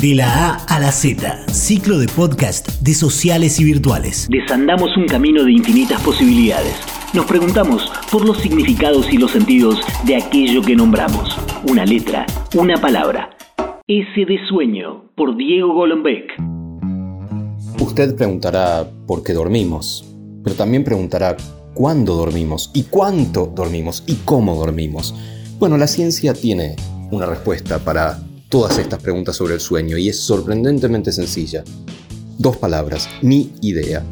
De la A a la Z, ciclo de podcast de sociales y virtuales. Desandamos un camino de infinitas posibilidades. Nos preguntamos por los significados y los sentidos de aquello que nombramos. Una letra, una palabra. Ese de sueño, por Diego Golombek. Usted preguntará por qué dormimos, pero también preguntará cuándo dormimos y cuánto dormimos y cómo dormimos. Bueno, la ciencia tiene una respuesta para todas estas preguntas sobre el sueño y es sorprendentemente sencilla. Dos palabras, ni idea.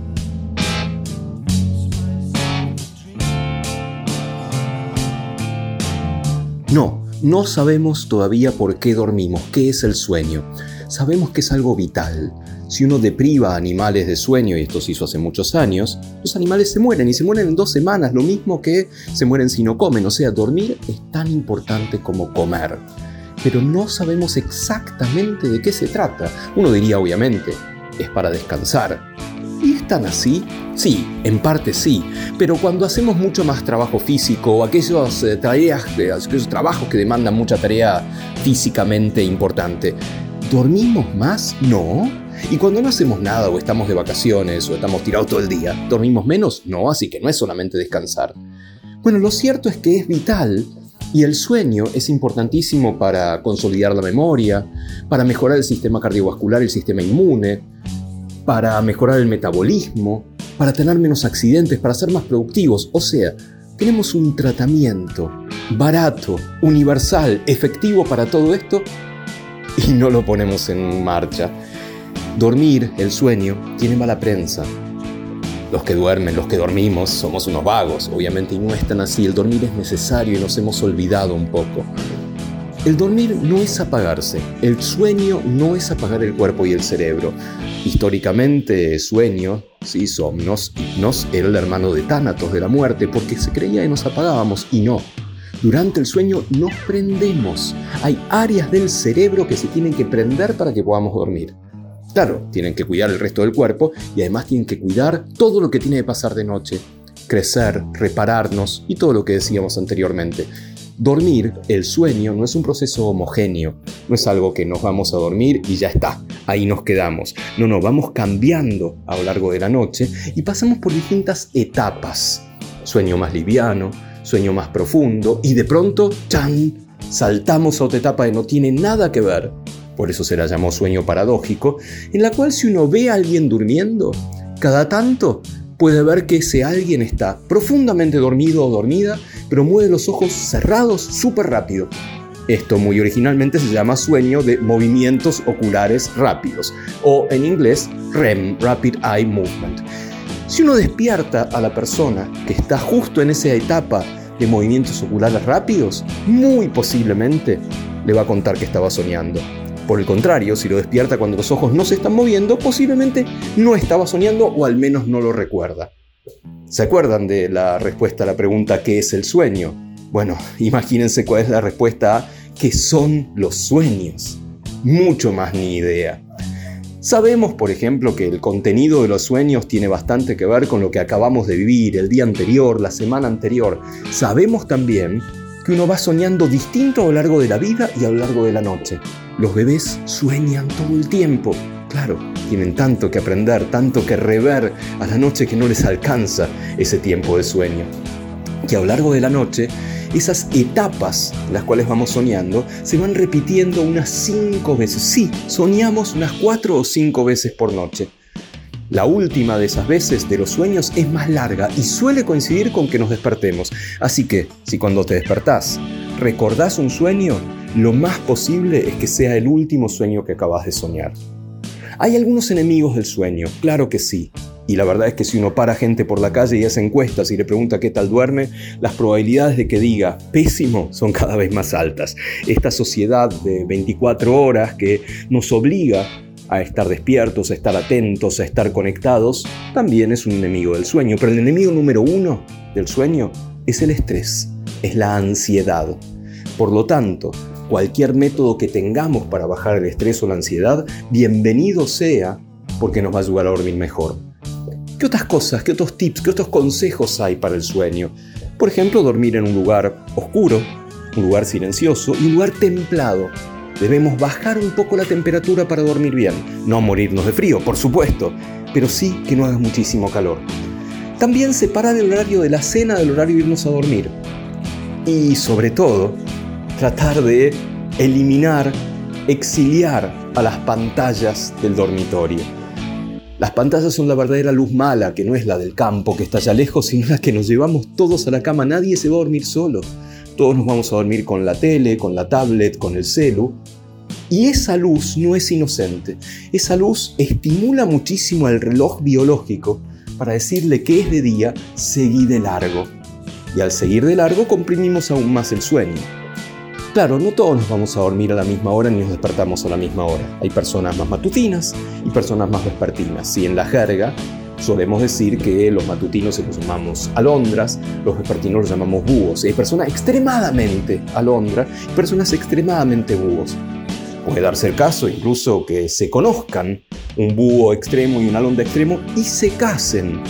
No, no sabemos todavía por qué dormimos, qué es el sueño. Sabemos que es algo vital. Si uno depriva a animales de sueño, y esto se hizo hace muchos años, los animales se mueren y se mueren en dos semanas, lo mismo que se mueren si no comen. O sea, dormir es tan importante como comer pero no sabemos exactamente de qué se trata. Uno diría, obviamente, es para descansar. ¿Y es tan así? Sí, en parte sí, pero cuando hacemos mucho más trabajo físico o aquellos, eh, aquellos trabajos que demandan mucha tarea físicamente importante, ¿dormimos más? No. Y cuando no hacemos nada o estamos de vacaciones o estamos tirados todo el día, ¿dormimos menos? No, así que no es solamente descansar. Bueno, lo cierto es que es vital y el sueño es importantísimo para consolidar la memoria, para mejorar el sistema cardiovascular el sistema inmune, para mejorar el metabolismo, para tener menos accidentes, para ser más productivos. O sea, tenemos un tratamiento barato, universal, efectivo para todo esto y no lo ponemos en marcha. Dormir, el sueño, tiene mala prensa los que duermen, los que dormimos, somos unos vagos, obviamente, y no es tan así. El dormir es necesario y nos hemos olvidado un poco. El dormir no es apagarse, el sueño no es apagar el cuerpo y el cerebro. Históricamente, sueño, sí, somnos, hipnos, era el hermano de Tánatos, de la muerte, porque se creía que nos apagábamos y no. Durante el sueño nos prendemos. Hay áreas del cerebro que se tienen que prender para que podamos dormir. Claro, tienen que cuidar el resto del cuerpo y además tienen que cuidar todo lo que tiene que pasar de noche. Crecer, repararnos y todo lo que decíamos anteriormente. Dormir, el sueño, no es un proceso homogéneo, no es algo que nos vamos a dormir y ya está, ahí nos quedamos. No, no, vamos cambiando a lo largo de la noche y pasamos por distintas etapas. Sueño más liviano, sueño más profundo y de pronto, ¡chan! Saltamos a otra etapa que no tiene nada que ver por eso se la llamó sueño paradójico, en la cual si uno ve a alguien durmiendo, cada tanto puede ver que ese alguien está profundamente dormido o dormida, pero mueve los ojos cerrados súper rápido. Esto muy originalmente se llama sueño de movimientos oculares rápidos, o en inglés REM, Rapid Eye Movement. Si uno despierta a la persona que está justo en esa etapa de movimientos oculares rápidos, muy posiblemente le va a contar que estaba soñando. Por el contrario, si lo despierta cuando los ojos no se están moviendo, posiblemente no estaba soñando o al menos no lo recuerda. ¿Se acuerdan de la respuesta a la pregunta ¿qué es el sueño? Bueno, imagínense cuál es la respuesta a ¿qué son los sueños? Mucho más ni idea. Sabemos, por ejemplo, que el contenido de los sueños tiene bastante que ver con lo que acabamos de vivir el día anterior, la semana anterior. Sabemos también que uno va soñando distinto a lo largo de la vida y a lo largo de la noche. Los bebés sueñan todo el tiempo. Claro, tienen tanto que aprender, tanto que rever a la noche que no les alcanza ese tiempo de sueño. Que a lo largo de la noche, esas etapas las cuales vamos soñando se van repitiendo unas cinco veces. Sí, soñamos unas cuatro o cinco veces por noche. La última de esas veces de los sueños es más larga y suele coincidir con que nos despertemos. Así que, si cuando te despertás recordás un sueño, lo más posible es que sea el último sueño que acabas de soñar. ¿Hay algunos enemigos del sueño? Claro que sí. Y la verdad es que si uno para gente por la calle y hace encuestas y le pregunta qué tal duerme, las probabilidades de que diga pésimo son cada vez más altas. Esta sociedad de 24 horas que nos obliga a estar despiertos, a estar atentos, a estar conectados, también es un enemigo del sueño. Pero el enemigo número uno del sueño es el estrés, es la ansiedad. Por lo tanto, cualquier método que tengamos para bajar el estrés o la ansiedad, bienvenido sea porque nos va a ayudar a dormir mejor. ¿Qué otras cosas, qué otros tips, qué otros consejos hay para el sueño? Por ejemplo, dormir en un lugar oscuro, un lugar silencioso y un lugar templado. Debemos bajar un poco la temperatura para dormir bien. No morirnos de frío, por supuesto, pero sí que no haga muchísimo calor. También separar el horario de la cena del horario de irnos a dormir. Y sobre todo, tratar de eliminar, exiliar a las pantallas del dormitorio. Las pantallas son la verdadera luz mala, que no es la del campo que está allá lejos, sino la que nos llevamos todos a la cama. Nadie se va a dormir solo. Todos nos vamos a dormir con la tele, con la tablet, con el celu. Y esa luz no es inocente. Esa luz estimula muchísimo al reloj biológico para decirle que es de día, seguí de largo. Y al seguir de largo comprimimos aún más el sueño. Claro, no todos nos vamos a dormir a la misma hora ni nos despertamos a la misma hora. Hay personas más matutinas y personas más vespertinas. Y en la jerga solemos decir que los matutinos se los llamamos alondras, los vespertinos los llamamos búhos. Y hay personas extremadamente alondra y personas extremadamente búhos. Puede darse el caso incluso que se conozcan un búho extremo y un alondra extremo y se casen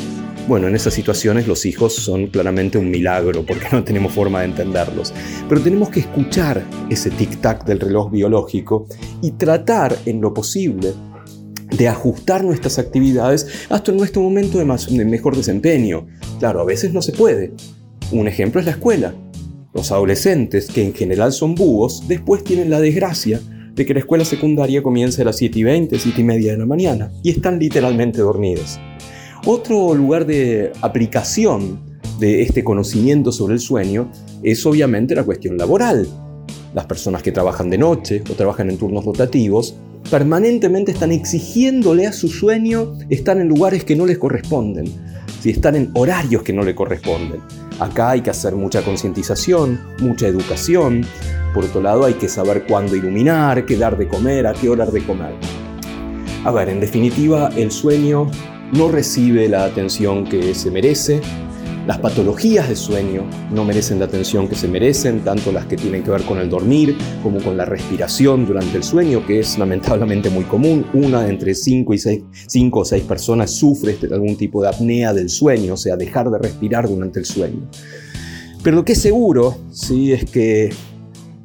bueno, en esas situaciones los hijos son claramente un milagro porque no tenemos forma de entenderlos. Pero tenemos que escuchar ese tic-tac del reloj biológico y tratar en lo posible de ajustar nuestras actividades hasta nuestro momento de, mejor desempeño. Claro, a veces no se puede. Un ejemplo es la escuela. Los adolescentes, que en general son búhos, después tienen la desgracia de que la escuela secundaria comience a las 7 y 20, 7 y media de la mañana y están literalmente dormidos. Otro lugar de aplicación de este conocimiento sobre el sueño es obviamente la cuestión laboral. Las personas que trabajan de noche o trabajan en turnos rotativos permanentemente están exigiéndole a su sueño estar en lugares que no les corresponden, si están en horarios que no le corresponden. Acá hay que hacer mucha concientización, mucha educación. Por otro lado, hay que saber cuándo iluminar, qué dar de comer, a qué hora de comer. A ver, en definitiva, el sueño no recibe la atención que se merece. Las patologías de sueño no merecen la atención que se merecen, tanto las que tienen que ver con el dormir como con la respiración durante el sueño, que es lamentablemente muy común. Una de entre 5 y 6, o 6 personas sufre de algún tipo de apnea del sueño, o sea, dejar de respirar durante el sueño. Pero lo que es seguro, sí, es que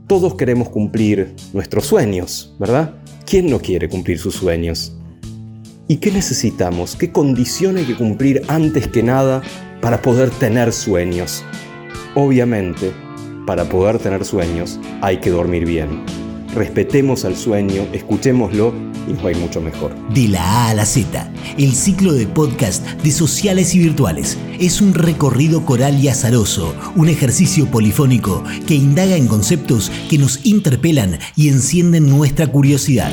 todos queremos cumplir nuestros sueños, ¿verdad? ¿Quién no quiere cumplir sus sueños? ¿Y qué necesitamos? ¿Qué condición hay que cumplir antes que nada para poder tener sueños? Obviamente, para poder tener sueños hay que dormir bien. Respetemos al sueño, escuchémoslo y nos va a ir mucho mejor. De la A a la Z, el ciclo de podcast de sociales y virtuales es un recorrido coral y azaroso, un ejercicio polifónico que indaga en conceptos que nos interpelan y encienden nuestra curiosidad.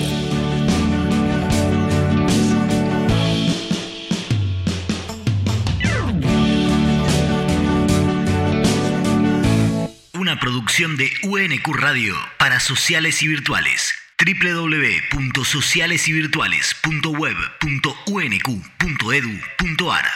Producción de UNQ Radio para sociales y virtuales. www.socialesyvirtuales.web.unq.edu.ar